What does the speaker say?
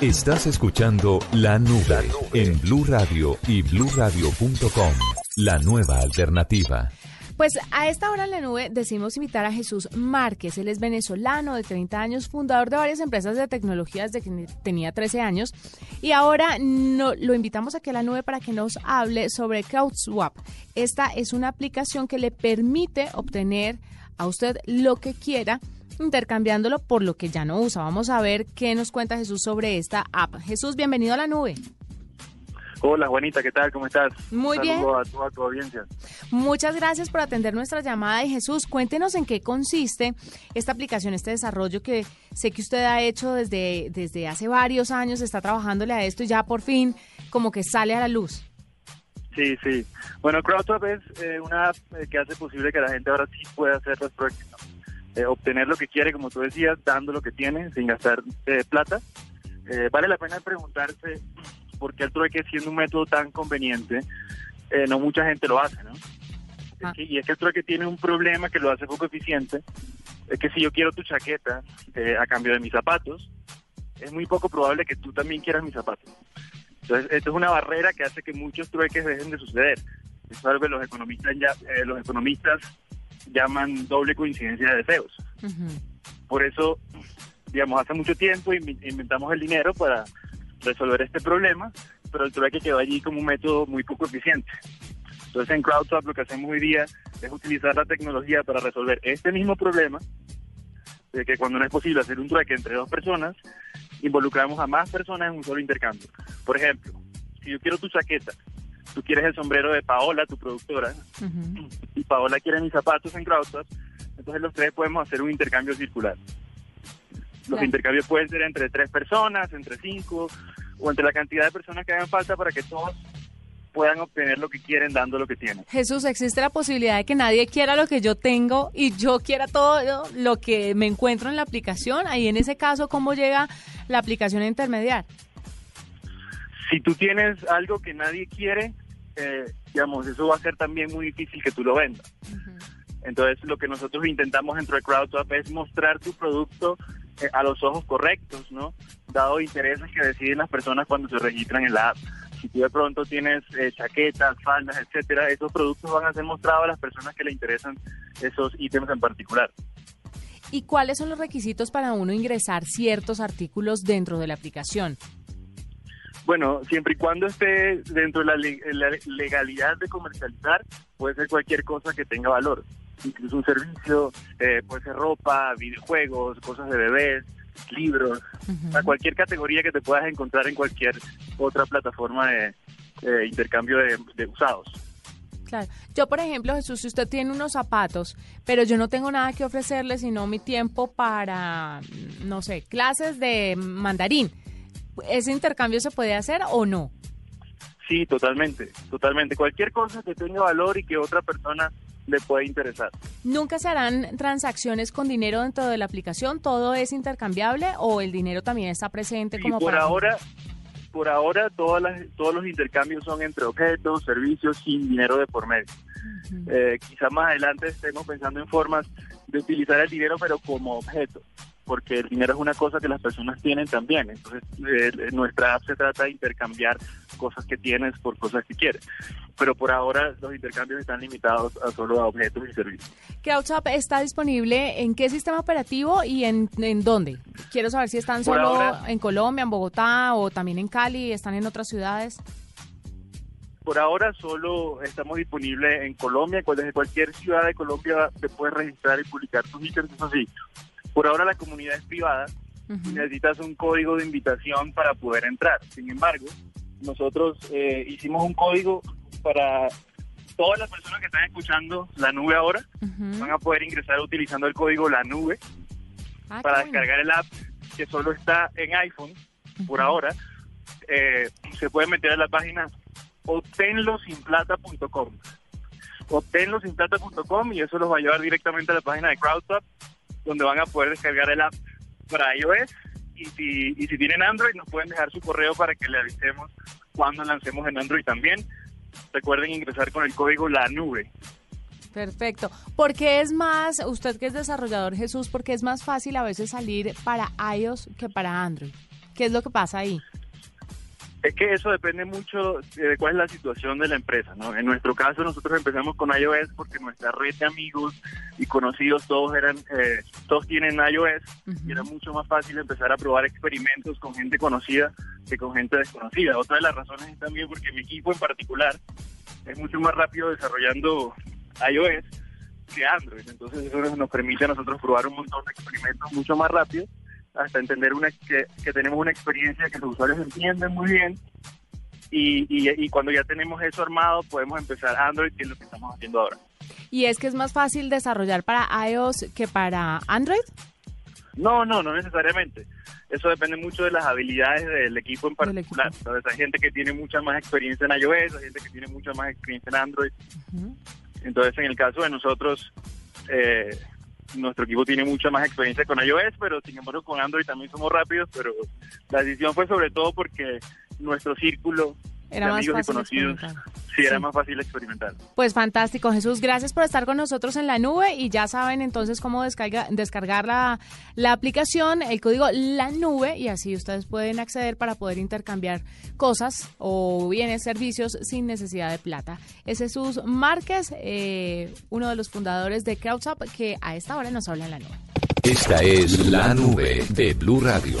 Estás escuchando La Nube en Blue Radio y bluradio.com. La nueva alternativa. Pues a esta hora en la nube decimos invitar a Jesús Márquez. Él es venezolano de 30 años, fundador de varias empresas de tecnología desde que tenía 13 años. Y ahora no, lo invitamos aquí a la nube para que nos hable sobre CrowdSwap. Esta es una aplicación que le permite obtener a usted lo que quiera intercambiándolo por lo que ya no usa. Vamos a ver qué nos cuenta Jesús sobre esta app. Jesús, bienvenido a la nube. Hola Juanita, ¿qué tal? ¿Cómo estás? Muy bien. a toda tu audiencia. Muchas gracias por atender nuestra llamada y Jesús, cuéntenos en qué consiste esta aplicación, este desarrollo que sé que usted ha hecho desde, desde hace varios años, está trabajándole a esto y ya por fin como que sale a la luz. Sí, sí. Bueno, CrowdSwap es eh, una app eh, que hace posible que la gente ahora sí pueda hacer los proyectos, eh, obtener lo que quiere, como tú decías, dando lo que tiene sin gastar plata. vale la pena preguntarse porque el trueque siendo un método tan conveniente, eh, no mucha gente lo hace, ¿no? Ah. y es que el trueque tiene un problema que lo hace poco eficiente, es que si yo quiero tu chaqueta eh, a cambio de mis zapatos, es muy poco probable que tú también quieras mis zapatos. Entonces, esto es una barrera que hace que muchos trueques dejen de suceder. Es algo que los economistas, ya, eh, los economistas llaman doble coincidencia de deseos. Por eso, digamos, hace mucho tiempo inventamos el dinero para resolver este problema, pero el trueque quedó allí como un método muy poco eficiente. Entonces en CrowdSwap lo que hacemos hoy día es utilizar la tecnología para resolver este mismo problema, de que cuando no es posible hacer un trueque entre dos personas, involucramos a más personas en un solo intercambio. Por ejemplo, si yo quiero tu chaqueta, tú quieres el sombrero de Paola, tu productora, y Paola quiere mis zapatos en CrowdSwap, entonces los tres podemos hacer un intercambio circular. Los intercambios pueden ser entre tres personas, entre cinco, o entre la cantidad de personas que hagan falta para que todos puedan obtener lo que quieren dando lo que tienen. Jesús, ¿existe la posibilidad de que nadie quiera lo que yo tengo y yo quiera todo lo que me encuentro en la aplicación? Ahí en ese caso, ¿cómo llega la aplicación a intermediar? Si tú tienes algo que nadie quiere, digamos, eso va a ser también muy difícil que tú lo vendas. Entonces, lo que nosotros intentamos dentro de CrowdSwap es mostrar tu producto eh, a los ojos correctos, ¿no? Dado intereses que deciden las personas cuando se registran en la app. Si tú de pronto tienes eh, chaquetas, faldas, etcétera, esos productos van a ser mostrados a las personas que le interesan esos ítems en particular. ¿Y cuáles son los requisitos para uno ingresar ciertos artículos dentro de la aplicación? Bueno, siempre y cuando esté dentro de la, legalidad de comercializar, puede ser cualquier cosa que tenga valor incluso un servicio, eh, puede ser ropa, videojuegos, cosas de bebés, libros, a cualquier categoría que te puedas encontrar en cualquier otra plataforma de, intercambio de, usados. Claro. Yo, por ejemplo, Jesús, si usted tiene unos zapatos, pero yo no tengo nada que ofrecerle sino mi tiempo para, no sé, clases de mandarín, ¿ese intercambio se puede hacer o no? Sí, totalmente, totalmente. Cualquier cosa que tenga valor y que otra persona le puede interesar. ¿Nunca se harán transacciones con dinero dentro de la aplicación? ¿Todo es intercambiable o el dinero también está presente como por ahora por ahora todas las, todos los intercambios son entre objetos, servicios sin dinero de por medio. Eh, quizá más adelante estemos pensando en formas de utilizar el dinero pero como objeto porque el dinero es una cosa que las personas tienen también. Entonces, eh, nuestra app se trata de intercambiar cosas que tienes por cosas que quieres. Pero por ahora los intercambios están limitados a solo a objetos y servicios. CrowdSwap está disponible en qué sistema operativo y en, en dónde? Quiero saber si están solo en Colombia, en Bogotá o también en Cali, están en otras ciudades. Por ahora solo estamos disponibles en Colombia. Desde cualquier ciudad de Colombia te puedes registrar y publicar tus ítems. así. Por ahora la comunidad es privada y necesitas un código de invitación para poder entrar. Sin embargo, nosotros eh, hicimos un código para todas las personas que están escuchando la nube ahora. Van a poder ingresar utilizando el código la nube ah, para descargar el app que solo está en iPhone por ahora. Eh, se puede meter a la página obtenlosinplata.com obtenlosinplata.com y eso los va a llevar directamente a la página de CrowdSwap donde van a poder descargar el app para iOS y si, tienen Android nos pueden dejar su correo para que le avisemos cuando lancemos en Android también. Recuerden ingresar con el código La Nube. Perfecto. ¿Por qué es más, usted que es desarrollador Jesús, porque es más fácil a veces salir para iOS que para Android? ¿Qué es lo que pasa ahí? Es que eso depende mucho de cuál es la situación de la empresa, ¿no? En nuestro caso nosotros empezamos con iOS porque nuestra red de amigos y conocidos todos eran, eh, todos tienen iOS y era mucho más fácil empezar a probar experimentos con gente conocida que con gente desconocida. Otra de las razones es también porque mi equipo en particular es mucho más rápido desarrollando iOS que Android, entonces eso nos permite a nosotros probar un montón de experimentos mucho más rápido hasta entender una, que, tenemos una experiencia que los usuarios entienden muy bien y, y, cuando ya tenemos eso armado podemos empezar Android, que es lo que estamos haciendo ahora. ¿Y es que es más fácil desarrollar para iOS que para Android? No, no, no necesariamente. Eso depende mucho de las habilidades del equipo en particular. Entonces, hay gente que tiene mucha más experiencia en iOS, hay gente que tiene mucha más experiencia en Android. Entonces, en el caso de nosotros, eh, nuestro equipo tiene mucha más experiencia con iOS, pero sin embargo con Android también somos rápidos, pero la decisión fue sobre todo porque nuestro círculo era de amigos y conocidos sí, era más fácil experimentar. Pues fantástico, Jesús, gracias por estar con nosotros en la nube y ya saben entonces cómo descarga, descargar la, la aplicación, el código La Nube y así ustedes pueden acceder para poder intercambiar cosas o bienes, servicios sin necesidad de plata. Es Jesús Márquez, eh, uno de los fundadores de CrowdSup que a esta hora nos habla en la nube. Esta es la nube de Blue Radio.